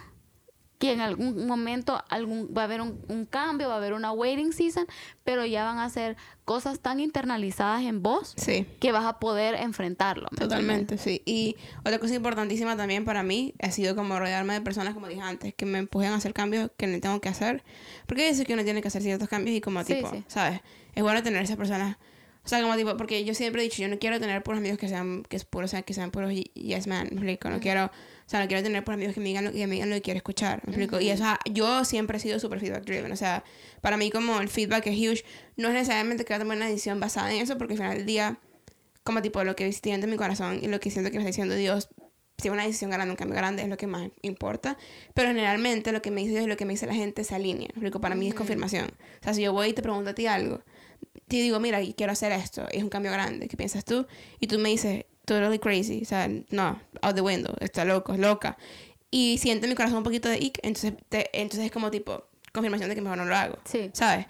que en algún momento algún, va a haber un, un, cambio, va a haber una waiting season, pero ya van a ser cosas tan internalizadas en vos Sí. que vas a poder enfrentarlo. ¿me Totalmente, sí. Y otra cosa importantísima también para mí ha sido como rodearme de personas, como dije antes, que me empujen a hacer cambios que no tengo que hacer. Porque veces que uno tiene que hacer ciertos cambios y como tipo, sí. ¿sabes? Es bueno tener esas personas. O sea, como tipo, porque yo siempre he dicho, yo no quiero tener puros amigos que sean, que es puro, o sea, que sean puros yes man, no quiero, o sea, no quiero tener puros amigos que me digan lo que me digan lo que quiero escuchar, me explico. Y eso, yo siempre he sido super feedback driven, o sea, para mí como el feedback es huge, no es necesariamente que voy a tomar una decisión basada en eso, porque al final del día, como tipo lo que siento en mi corazón y lo que siento que me está diciendo Dios, si es una decisión grande, un cambio grande es lo que más importa, pero generalmente lo que me dice Dios y lo que me dice la gente se alinea, me explico, para mí es confirmación. O sea, si yo voy y te pregunto a ti algo, te digo, mira, quiero hacer esto, es un cambio grande, ¿qué piensas tú? Y tú me dices, totally crazy, o sea, no, out the window, está loco, es loca. Y siento en mi corazón un poquito de ick, entonces, te- entonces es como tipo, confirmación de que mejor no lo hago, Sí. ¿sabes?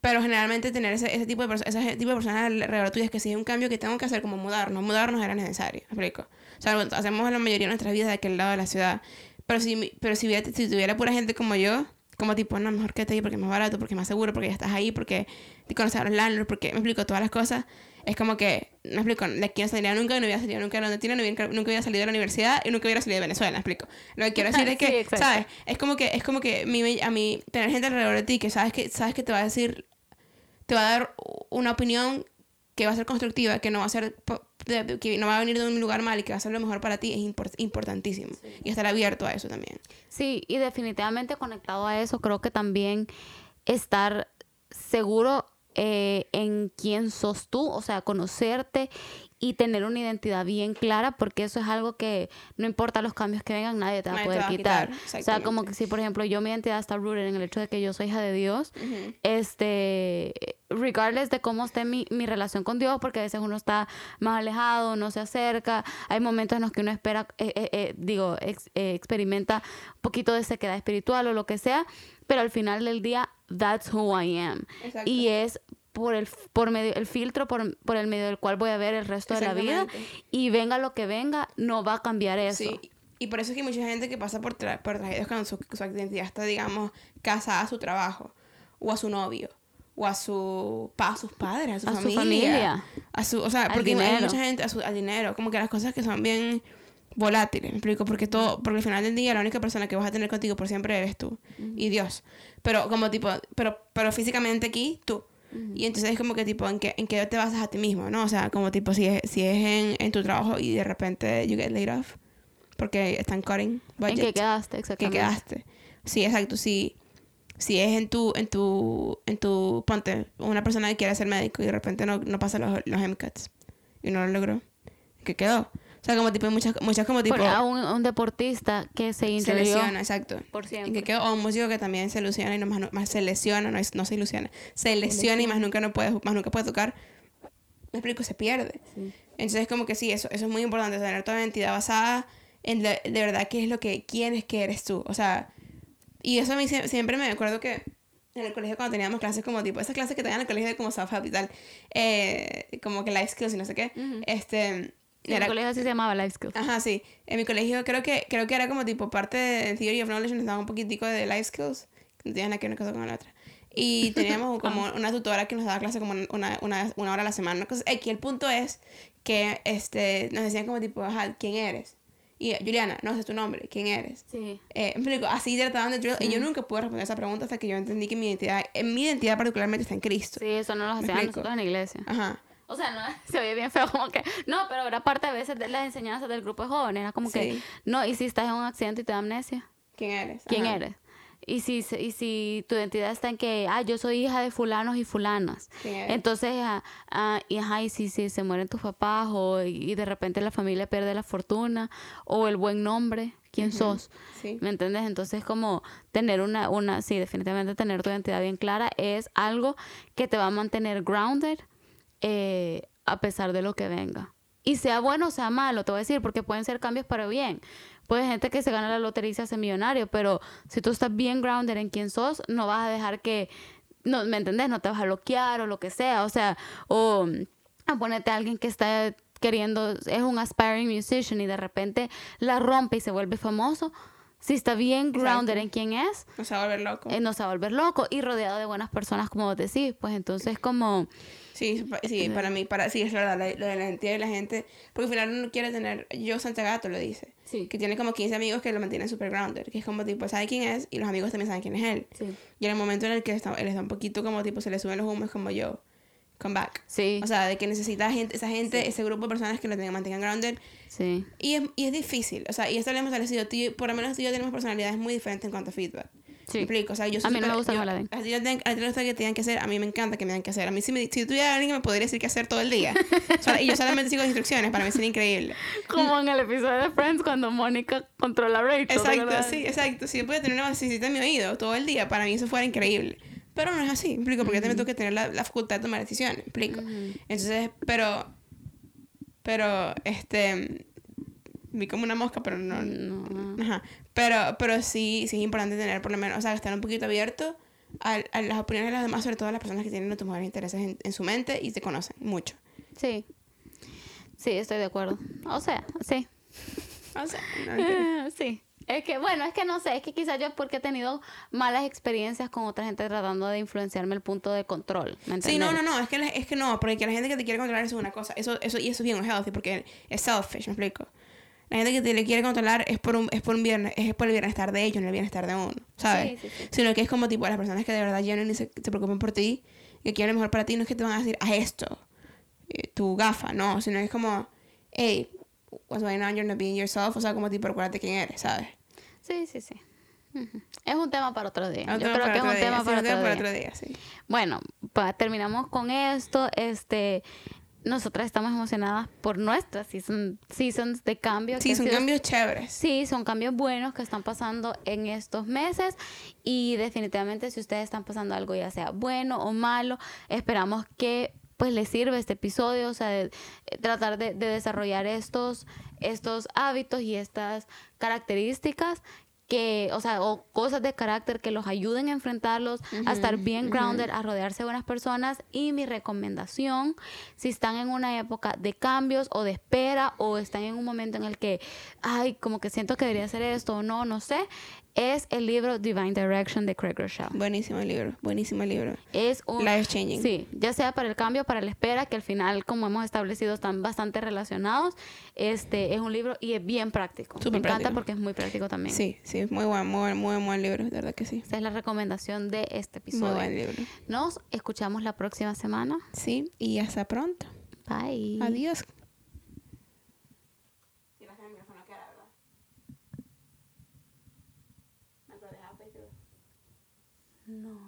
Pero generalmente tener ese, ese tipo de personas, ese tipo de personas alrededor tuyo es que si es un cambio que tengo que hacer como mudarnos, mudarnos era necesario, ¿me explico? O sea, hacemos la mayoría de nuestras vidas de aquel lado de la ciudad, pero si, pero si, hubiera, si tuviera pura gente como yo, como tipo, no, mejor quédate ahí porque es más barato, porque es más seguro, porque ya estás ahí, porque te conoces a los landlords, porque me explico todas las cosas, es como que, me explico, de aquí no saldría nunca, no hubiera salido nunca de donde tiene, no hubiera, nunca hubiera salido de la universidad y nunca hubiera salido de Venezuela, me explico. Lo que quiero decir es que, Sí. ¿sabes? Es como que, es como que mi- a mí, tener gente alrededor de ti que sabes que, sabes que te va a decir, te va a dar una opinión que va a ser constructiva, que no va a ser, que no va a venir de un lugar mal y que va a ser lo mejor para ti, es import- importantísimo. Y estar abierto a eso también. Sí, y definitivamente conectado a eso, creo que también estar seguro eh, en quién sos tú, o sea, conocerte y tener una identidad bien clara, porque eso es algo que no importa los cambios que vengan, nadie te va a Nadie poder va quitar. quitar, O sea, como que si, por ejemplo, yo mi identidad está rooted en el hecho de que yo soy hija de Dios, este, regardless de cómo esté mi, mi relación con Dios, porque a veces uno está más alejado, no se acerca, hay momentos en los que uno espera, eh, eh, eh, digo, ex- experimenta un poquito de sequedad espiritual o lo que sea, pero al final del día, that's who I am. Exacto. Y es por el, por medio, el filtro por, por el medio del cual voy a ver el resto de la vida y venga lo que venga, no va a cambiar eso. Sí. Y por eso es que hay mucha gente que pasa por, tra- por tragedias cuando su, su identidad está, digamos, casada a su trabajo, o a su novio, o a, su, a sus padres, a su A su familia. familia. A su, o sea, Al porque hay dinero. mucha gente, a su, al dinero, como que las cosas que son bien volátiles, me explico, porque todo, porque al final del día la única persona que vas a tener contigo por siempre eres tú y Dios. Pero como tipo, pero, pero físicamente aquí, tú. Y entonces es como que tipo, ¿en qué, en qué te basas a ti mismo, no? O sea, como tipo, si es, si es en, en tu trabajo y de repente you get laid off, porque están cutting ¿En qué budget, quedaste? que Exactamente. quedaste. Sí, exacto, si, si es en tu, en tu, en tu, ponte, una persona que quiere ser médico y de repente no, no pasa los, los MCATs y no lo logró, ¿qué quedó? O sea, como tipo, muchas, muchas como tipo, Por- a un, un deportista que se se injurió lesiona, exacto. por siempre. que quedó, o un músico que también se ilusiona y no más, más se lesiona, no, es- no se ilusiona, se lesiona y más nunca no puede, más nunca puede tocar. Me explico, se pierde. Entonces como que sí, eso, eso es muy importante, tener toda la identidad basada en la- de verdad qué es lo que, quién es que eres tú. O sea, y eso a mí sie- siempre me acuerdo que en el colegio cuando teníamos clases como tipo, esas clases que te dan en el colegio de como self-help y tal, eh, como que life skills y no sé qué, Ujú. este... Sí, en el colegio así se llamaba Life Skills. Ajá, sí. En mi colegio creo que, creo que era como tipo parte de Theory of Knowledge, nos daban un poquitico de life skills, que no tenían nada que ver una cosa con la otra. Y teníamos como una tutora que nos daba clase como una, una, una hora a la semana. Cosa- Aquí el punto es que este, nos decían como tipo, ajá, ¿quién eres? Y Juliana, no sé tu nombre, ¿quién eres? Sí. Eh, explico, así trataban de drill, y yo nunca pude responder esa pregunta hasta que yo entendí que mi identidad, en mi identidad particularmente está en Cristo. Sí, eso no lo ¿Me hacían nosotros en la iglesia. Ajá. O sea, no, se oye bien feo como que... No, pero era parte a veces de las enseñanzas del grupo de jóvenes. Era como que... Sí. No, y si estás en un accidente y te da amnesia, ¿Quién eres? ¿quién Ajá. eres? Y si, y si tu identidad está en que, ah, yo soy hija de fulanos y fulanas. Entonces, ah, ah, y, ajá, y si, si se mueren tus papás o y de repente la familia pierde la fortuna o el buen nombre, ¿quién sos? Sí. ¿Me entiendes? Entonces, como tener una, una, sí, definitivamente tener tu identidad bien clara es algo que te va a mantener grounded eh, a pesar de lo que venga. Y sea bueno o sea malo, te voy a decir, porque pueden ser cambios para bien. Puede gente que se gana la lotería y se hace millonario, pero si tú estás bien grounded en quién sos, no vas a dejar que, no, ¿me entendés? No te vas a bloquear o lo que sea, o sea, o a ponerte a alguien que está queriendo, es un aspiring musician y de repente la rompe y se vuelve famoso. Si está bien grounded en quién es, No se va a volver loco. eh, no se va a volver loco y rodeado de buenas personas, como vos decís, pues entonces como... Sí, sí, para mí, para, sí, es verdad, la- lo de la identidad de la gente, porque al final uno quiere tener, yo Santagato lo dice, Sí. que tiene como 15 amigos que lo mantienen super grounded, que es como tipo, sabe quién es y los amigos también saben quién es él. Sí. Y en el momento en el que está, él está un poquito como tipo, se le suben los humos como yo, come back. Sí, O sea, de que necesita gente, esa gente, ese grupo de personas que lo tengan, mantengan grounded. sí. Y es, y es difícil, o sea, y esto lo hemos establecido, tú por lo menos tú y yo tenemos personalidades muy diferentes en cuanto a feedback. Sí. ¿Me explico? O sea, yo A mí no me gusta yo- que me la den. A ti no que te que hacer, a mí me encanta que me digan que hacer. A mí si, me, si tuviera alguien que me podría decir qué hacer todo el día. O sea, y yo solamente sigo instrucciones, para mí sería increíble. Como en el episodio de Friends cuando Mónica controla a Rachel. ¿te Exacto, sí, exacto. Si yo pudiera tener una basecita en mi oído todo el día, para mí eso fuera increíble. Pero no es así, ¿me explico? Porque yo también tengo que tener la, la facultad de tomar decisiones, ¿me explico? Entonces, pero, pero, este, vi como una mosca, pero no, No. Ajá. Pero, pero sí, sí es importante tener por lo menos, o sea, estar un poquito abierto a, a las opiniones de los demás, sobre todo a las personas que tienen tus mejores intereses en, en su mente y te conocen mucho. Sí. Sí, estoy de acuerdo. O sea, sí. O sea, no sí. Es que, bueno, es que no sé, es que quizás yo porque he tenido malas experiencias con otra gente tratando de influenciarme el punto de control. ¿me Sí, no, no, no, es que, la- es que no, porque que la gente que te quiere controlar eso es una cosa, eso, eso, y eso es bien healthy, porque es selfish, me explico. La gente que te le quiere controlar es por un, es por un bienes, es por el bienestar de ellos, no el bienestar de uno, ¿sabes? Sí, sí, sí. Sino que es como tipo las personas que de verdad llenan y se, se preocupen por ti, que quieren lo mejor para ti, no es que te van a decir, haz esto, eh, tu gafa, no, sino es como, hey, what's going on, you're not being yourself, o sea, como tipo, acuérdate quién eres, ¿sabes? Sí, sí, sí. Es un tema para otro día. Un Yo creo que es otro un día, tema sí, para otro día. para otro día, sí. Bueno, pa- terminamos con esto. Este, nosotras estamos emocionadas por nuestras season- seasons de cambio. Sí, son sido- cambios chéveres. Sí, son cambios buenos que están pasando en estos meses y definitivamente si ustedes están pasando algo ya sea bueno o malo, esperamos que pues les sirva este episodio, o sea, de- eh, tratar de, de desarrollar estos, estos hábitos y estas características que, o sea, o cosas de carácter que los ayuden a enfrentarlos, a estar bien grounded, a rodearse de buenas personas. Y mi recomendación, si están en una época de cambios o de espera o están en un momento en el que, ay, como que siento que debería hacer esto o no, no sé, es el libro Divine Direction de Craig Rochelle. Buenísimo el libro, buenísimo el libro. Es un... Life changing. Sí, ya sea para el cambio, para la espera, que al final, como hemos establecido, están bastante relacionados. Este es un libro y es bien práctico. Súper Me encanta práctico. porque es muy práctico también. Sí, sí, muy buen, muy buen, muy buen, libro, de verdad que sí. Esa es la recomendación de este Muy episodio. buen libro. Nos escuchamos la próxima semana. Sí, y hasta pronto. Bye. Adiós. No.